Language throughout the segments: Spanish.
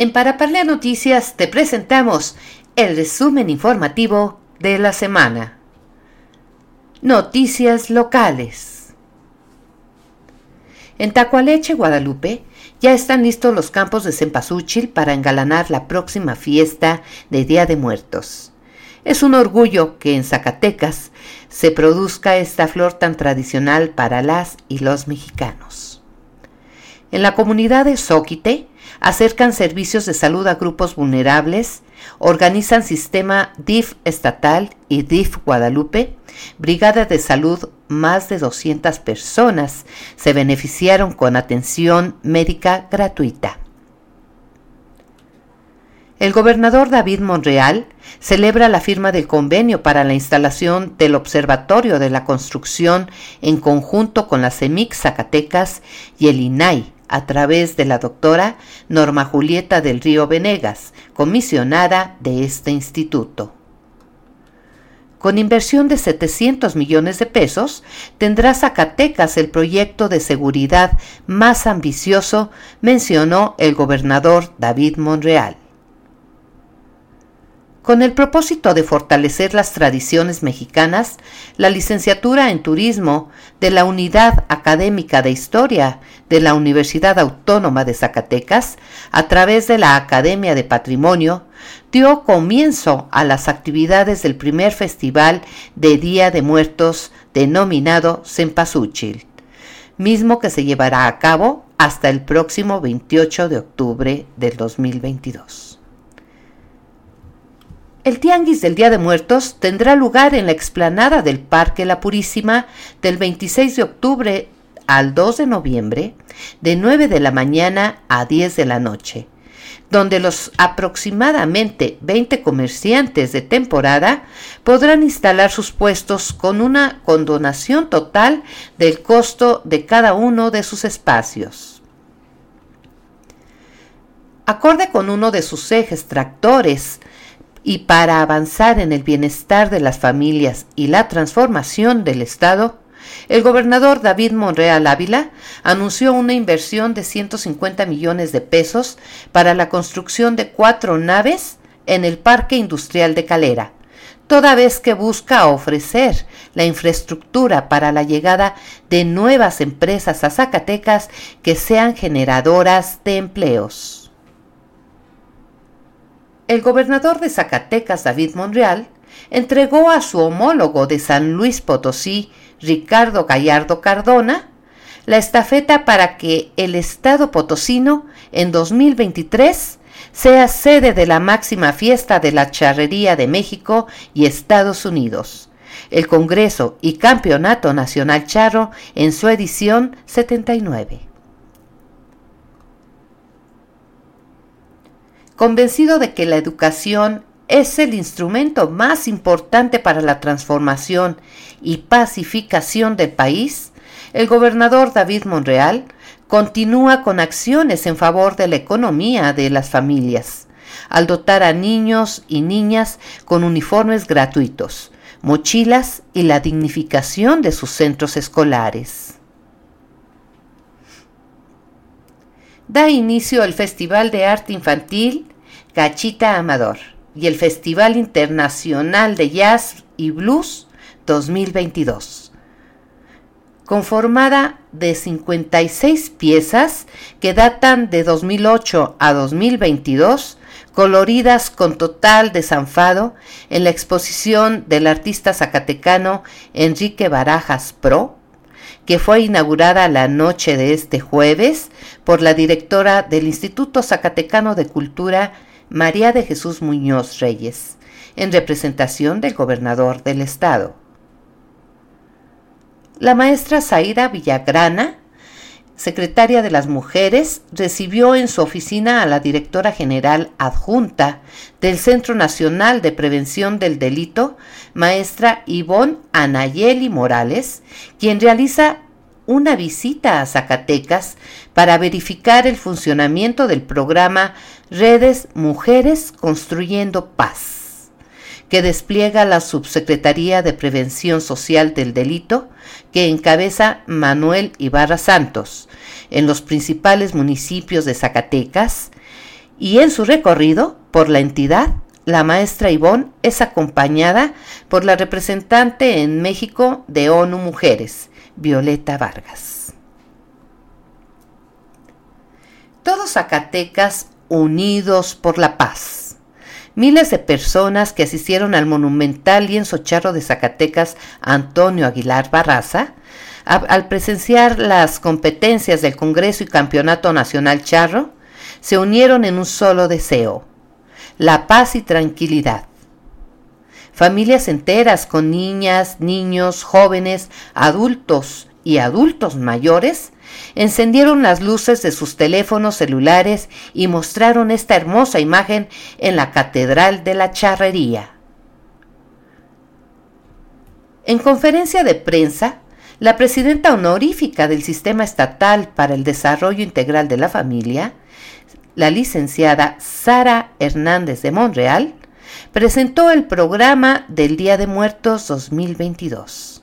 En Paraparlea Noticias te presentamos el resumen informativo de la semana. Noticias locales. En Tacualeche, Guadalupe, ya están listos los campos de cempasúchil para engalanar la próxima fiesta de Día de Muertos. Es un orgullo que en Zacatecas se produzca esta flor tan tradicional para las y los mexicanos. En la comunidad de Zóquite acercan servicios de salud a grupos vulnerables, organizan sistema DIF estatal y DIF Guadalupe, brigada de salud, más de 200 personas se beneficiaron con atención médica gratuita. El gobernador David Monreal celebra la firma del convenio para la instalación del Observatorio de la Construcción en conjunto con la CEMIC Zacatecas y el INAI a través de la doctora Norma Julieta del Río Venegas, comisionada de este instituto. Con inversión de 700 millones de pesos, tendrá Zacatecas el proyecto de seguridad más ambicioso, mencionó el gobernador David Monreal. Con el propósito de fortalecer las tradiciones mexicanas, la licenciatura en turismo de la Unidad Académica de Historia de la Universidad Autónoma de Zacatecas, a través de la Academia de Patrimonio, dio comienzo a las actividades del primer festival de Día de Muertos denominado Cempasúchil, mismo que se llevará a cabo hasta el próximo 28 de octubre del 2022. El Tianguis del Día de Muertos tendrá lugar en la explanada del Parque La Purísima del 26 de octubre al 2 de noviembre, de 9 de la mañana a 10 de la noche, donde los aproximadamente 20 comerciantes de temporada podrán instalar sus puestos con una condonación total del costo de cada uno de sus espacios. Acorde con uno de sus ejes tractores, y para avanzar en el bienestar de las familias y la transformación del Estado, el gobernador David Monreal Ávila anunció una inversión de 150 millones de pesos para la construcción de cuatro naves en el Parque Industrial de Calera, toda vez que busca ofrecer la infraestructura para la llegada de nuevas empresas a Zacatecas que sean generadoras de empleos el gobernador de Zacatecas, David Monreal, entregó a su homólogo de San Luis Potosí, Ricardo Gallardo Cardona, la estafeta para que el Estado potosino en 2023 sea sede de la máxima fiesta de la charrería de México y Estados Unidos, el Congreso y Campeonato Nacional Charro en su edición 79. Convencido de que la educación es el instrumento más importante para la transformación y pacificación del país, el gobernador David Monreal continúa con acciones en favor de la economía de las familias, al dotar a niños y niñas con uniformes gratuitos, mochilas y la dignificación de sus centros escolares. Da inicio el Festival de Arte Infantil Cachita Amador y el Festival Internacional de Jazz y Blues 2022. Conformada de 56 piezas que datan de 2008 a 2022, coloridas con total desanfado en la exposición del artista zacatecano Enrique Barajas Pro, que fue inaugurada la noche de este jueves por la directora del Instituto Zacatecano de Cultura, María de Jesús Muñoz Reyes, en representación del gobernador del estado. La maestra Zaira Villagrana, secretaria de las Mujeres, recibió en su oficina a la directora general adjunta del Centro Nacional de Prevención del Delito, maestra Ivonne Anayeli Morales, quien realiza una visita a Zacatecas para verificar el funcionamiento del programa Redes Mujeres Construyendo Paz, que despliega la Subsecretaría de Prevención Social del Delito, que encabeza Manuel Ibarra Santos, en los principales municipios de Zacatecas, y en su recorrido por la entidad, la maestra Ivonne es acompañada por la representante en México de ONU Mujeres, Violeta Vargas. Todos Zacatecas unidos por la paz. Miles de personas que asistieron al monumental lienzo charro de Zacatecas Antonio Aguilar Barraza, al presenciar las competencias del Congreso y Campeonato Nacional Charro, se unieron en un solo deseo, la paz y tranquilidad. Familias enteras con niñas, niños, jóvenes, adultos y adultos mayores encendieron las luces de sus teléfonos celulares y mostraron esta hermosa imagen en la Catedral de la Charrería. En conferencia de prensa, la presidenta honorífica del Sistema Estatal para el Desarrollo Integral de la Familia, la licenciada Sara Hernández de Monreal, presentó el programa del Día de Muertos 2022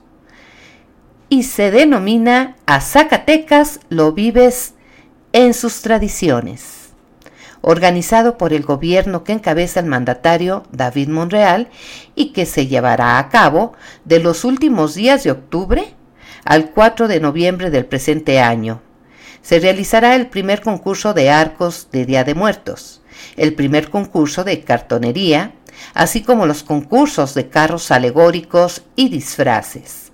y se denomina A Zacatecas lo vives en sus tradiciones, organizado por el gobierno que encabeza el mandatario David Monreal y que se llevará a cabo de los últimos días de octubre al 4 de noviembre del presente año. Se realizará el primer concurso de arcos de Día de Muertos, el primer concurso de cartonería, así como los concursos de carros alegóricos y disfraces.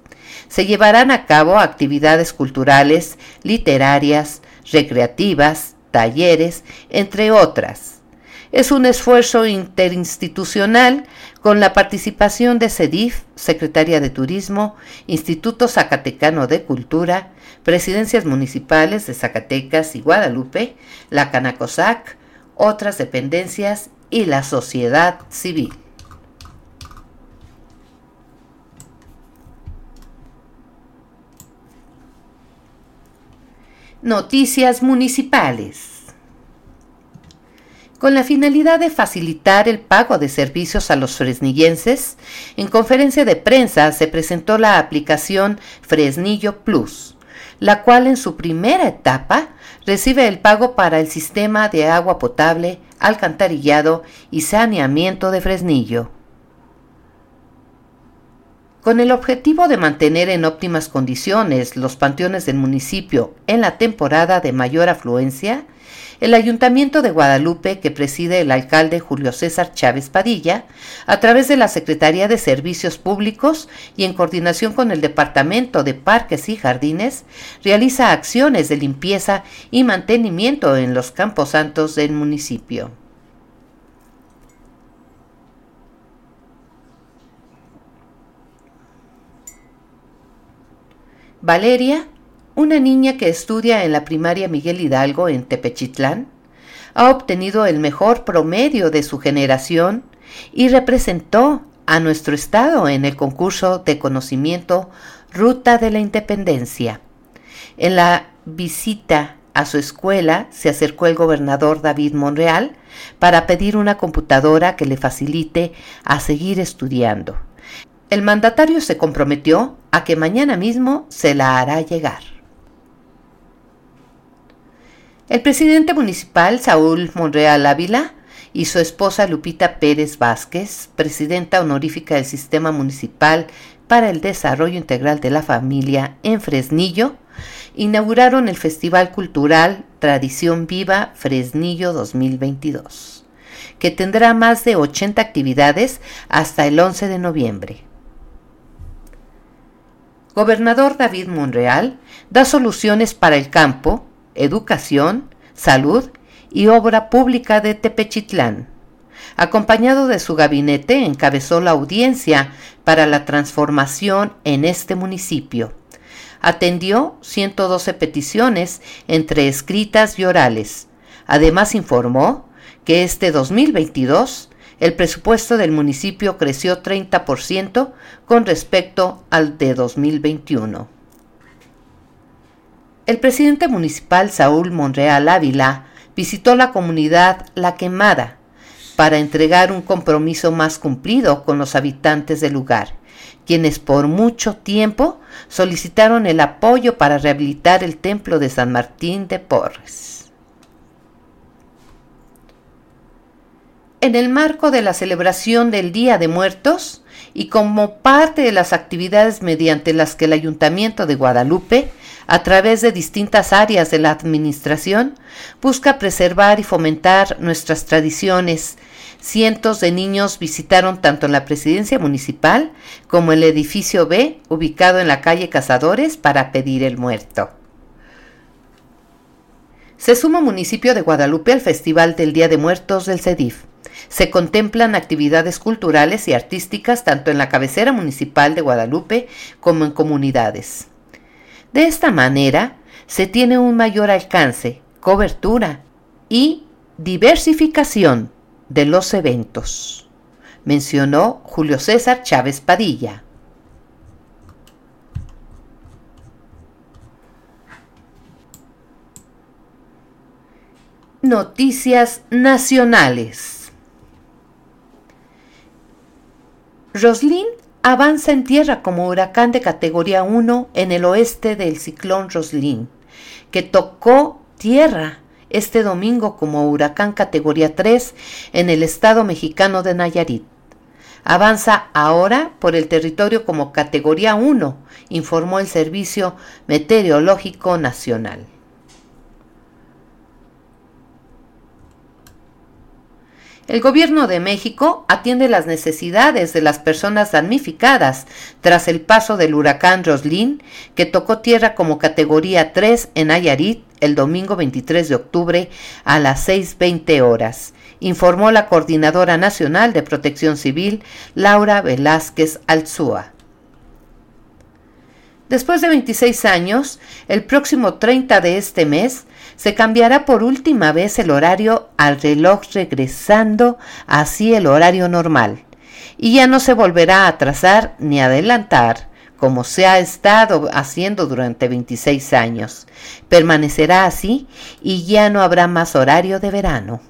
Se llevarán a cabo actividades culturales, literarias, recreativas, talleres, entre otras. Es un esfuerzo interinstitucional con la participación de CEDIF, Secretaría de Turismo, Instituto Zacatecano de Cultura, presidencias municipales de Zacatecas y Guadalupe, la Canacosac, otras dependencias y la sociedad civil. Noticias municipales. Con la finalidad de facilitar el pago de servicios a los fresnillenses, en conferencia de prensa se presentó la aplicación Fresnillo Plus, la cual en su primera etapa recibe el pago para el sistema de agua potable, alcantarillado y saneamiento de Fresnillo. Con el objetivo de mantener en óptimas condiciones los panteones del municipio en la temporada de mayor afluencia, el Ayuntamiento de Guadalupe, que preside el alcalde Julio César Chávez Padilla, a través de la Secretaría de Servicios Públicos y en coordinación con el Departamento de Parques y Jardines, realiza acciones de limpieza y mantenimiento en los camposantos del municipio. Valeria una niña que estudia en la primaria Miguel Hidalgo en Tepechitlán, ha obtenido el mejor promedio de su generación y representó a nuestro estado en el concurso de conocimiento Ruta de la Independencia. En la visita a su escuela se acercó el gobernador David Monreal para pedir una computadora que le facilite a seguir estudiando. El mandatario se comprometió a que mañana mismo se la hará llegar. El presidente municipal Saúl Monreal Ávila y su esposa Lupita Pérez Vázquez, presidenta honorífica del Sistema Municipal para el Desarrollo Integral de la Familia en Fresnillo, inauguraron el Festival Cultural Tradición Viva Fresnillo 2022, que tendrá más de 80 actividades hasta el 11 de noviembre. Gobernador David Monreal da soluciones para el campo, Educación, Salud y Obra Pública de Tepechitlán. Acompañado de su gabinete, encabezó la audiencia para la transformación en este municipio. Atendió 112 peticiones entre escritas y orales. Además informó que este 2022 el presupuesto del municipio creció 30% con respecto al de 2021. El presidente municipal Saúl Monreal Ávila visitó la comunidad La Quemada para entregar un compromiso más cumplido con los habitantes del lugar, quienes por mucho tiempo solicitaron el apoyo para rehabilitar el templo de San Martín de Porres. En el marco de la celebración del Día de Muertos y como parte de las actividades mediante las que el Ayuntamiento de Guadalupe, a través de distintas áreas de la Administración, busca preservar y fomentar nuestras tradiciones, cientos de niños visitaron tanto la presidencia municipal como el edificio B, ubicado en la calle Cazadores, para pedir el muerto. Se suma municipio de Guadalupe al Festival del Día de Muertos del CEDIF. Se contemplan actividades culturales y artísticas tanto en la cabecera municipal de Guadalupe como en comunidades. De esta manera, se tiene un mayor alcance, cobertura y diversificación de los eventos, mencionó Julio César Chávez Padilla. Noticias nacionales. Roslin avanza en tierra como huracán de categoría 1 en el oeste del ciclón Roslin, que tocó tierra este domingo como huracán categoría 3 en el estado mexicano de Nayarit. Avanza ahora por el territorio como categoría 1, informó el Servicio Meteorológico Nacional. El gobierno de México atiende las necesidades de las personas damnificadas tras el paso del huracán Roslin, que tocó tierra como categoría 3 en Nayarit el domingo 23 de octubre a las 6.20 horas, informó la Coordinadora Nacional de Protección Civil, Laura Velázquez Alzúa. Después de 26 años, el próximo 30 de este mes, se cambiará por última vez el horario al reloj regresando así el horario normal, y ya no se volverá a atrasar ni adelantar como se ha estado haciendo durante 26 años. Permanecerá así y ya no habrá más horario de verano.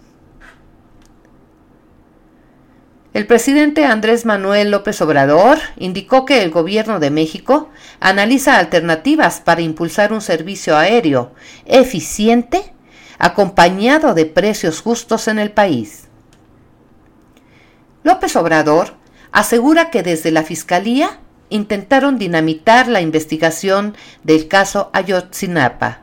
El presidente Andrés Manuel López Obrador indicó que el gobierno de México analiza alternativas para impulsar un servicio aéreo eficiente acompañado de precios justos en el país. López Obrador asegura que desde la Fiscalía intentaron dinamitar la investigación del caso Ayotzinapa.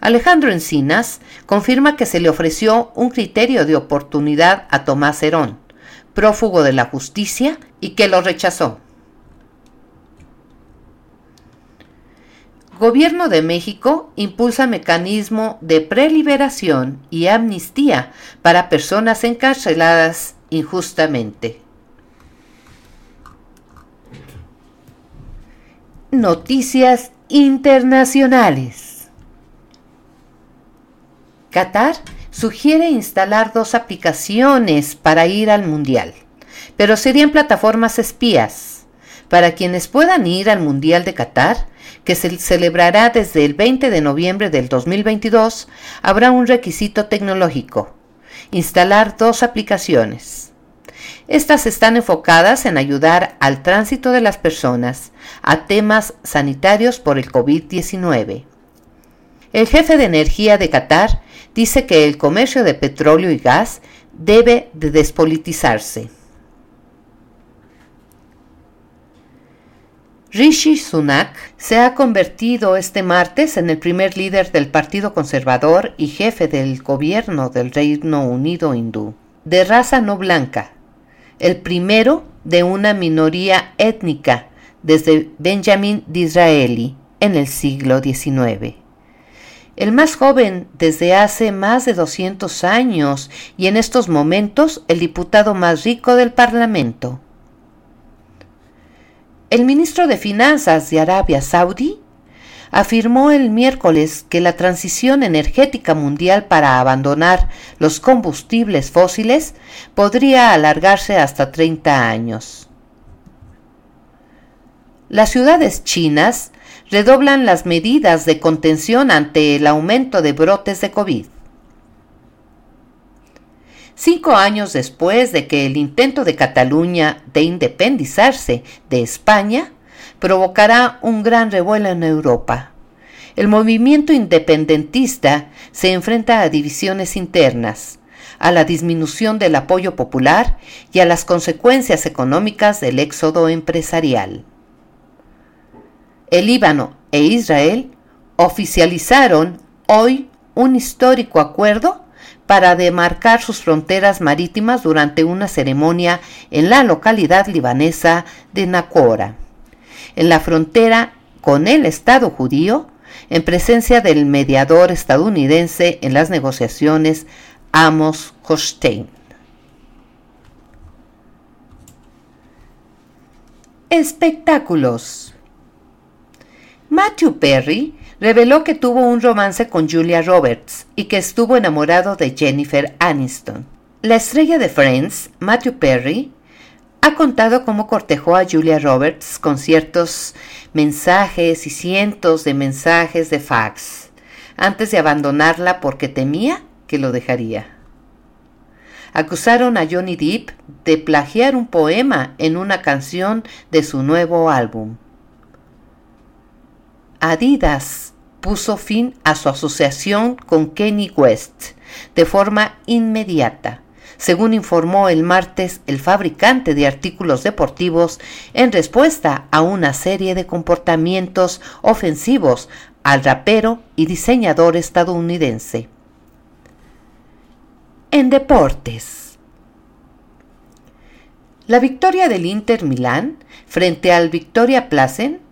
Alejandro Encinas confirma que se le ofreció un criterio de oportunidad a Tomás Herón, prófugo de la justicia, y que lo rechazó. Gobierno de México impulsa mecanismo de preliberación y amnistía para personas encarceladas injustamente. Noticias internacionales. Qatar sugiere instalar dos aplicaciones para ir al Mundial, pero serían plataformas espías. Para quienes puedan ir al Mundial de Qatar, que se celebrará desde el 20 de noviembre del 2022, habrá un requisito tecnológico, instalar dos aplicaciones. Estas están enfocadas en ayudar al tránsito de las personas a temas sanitarios por el COVID-19. El jefe de energía de Qatar dice que el comercio de petróleo y gas debe de despolitizarse. Rishi Sunak se ha convertido este martes en el primer líder del Partido Conservador y jefe del gobierno del Reino Unido hindú, de raza no blanca, el primero de una minoría étnica desde Benjamin Disraeli en el siglo XIX. El más joven desde hace más de 200 años y en estos momentos el diputado más rico del Parlamento. El ministro de Finanzas de Arabia Saudí afirmó el miércoles que la transición energética mundial para abandonar los combustibles fósiles podría alargarse hasta 30 años. Las ciudades chinas redoblan las medidas de contención ante el aumento de brotes de COVID. Cinco años después de que el intento de Cataluña de independizarse de España provocará un gran revuelo en Europa. El movimiento independentista se enfrenta a divisiones internas. a la disminución del apoyo popular y a las consecuencias económicas del éxodo empresarial. El Líbano e Israel oficializaron hoy un histórico acuerdo para demarcar sus fronteras marítimas durante una ceremonia en la localidad libanesa de Nakora, en la frontera con el Estado judío, en presencia del mediador estadounidense en las negociaciones Amos Hochstein. Espectáculos. Matthew Perry reveló que tuvo un romance con Julia Roberts y que estuvo enamorado de Jennifer Aniston. La estrella de Friends, Matthew Perry, ha contado cómo cortejó a Julia Roberts con ciertos mensajes y cientos de mensajes de fax, antes de abandonarla porque temía que lo dejaría. Acusaron a Johnny Depp de plagiar un poema en una canción de su nuevo álbum. Adidas puso fin a su asociación con Kenny West de forma inmediata, según informó el martes el fabricante de artículos deportivos en respuesta a una serie de comportamientos ofensivos al rapero y diseñador estadounidense. En deportes. La victoria del Inter Milán frente al Victoria Placen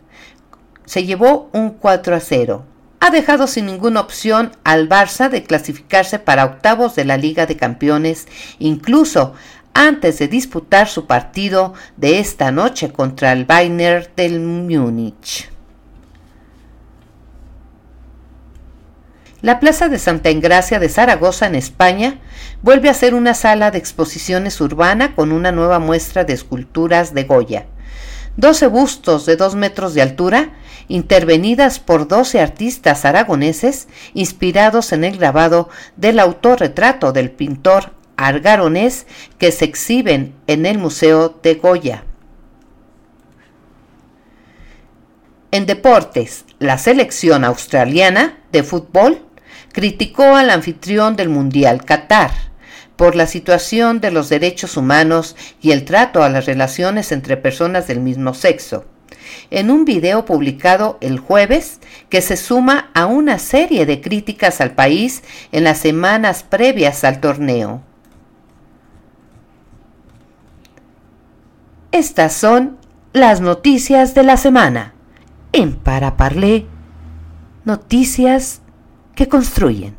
se llevó un 4 a 0. Ha dejado sin ninguna opción al Barça de clasificarse para octavos de la Liga de Campeones, incluso antes de disputar su partido de esta noche contra el Bayern del Múnich. La Plaza de Santa Engracia de Zaragoza, en España, vuelve a ser una sala de exposiciones urbana con una nueva muestra de esculturas de Goya. 12 bustos de 2 metros de altura, intervenidas por 12 artistas aragoneses inspirados en el grabado del autorretrato del pintor argaronés que se exhiben en el Museo de Goya. En deportes, la selección australiana de fútbol criticó al anfitrión del Mundial Qatar por la situación de los derechos humanos y el trato a las relaciones entre personas del mismo sexo. En un video publicado el jueves que se suma a una serie de críticas al país en las semanas previas al torneo. Estas son las noticias de la semana en Paraparlé, noticias que construyen.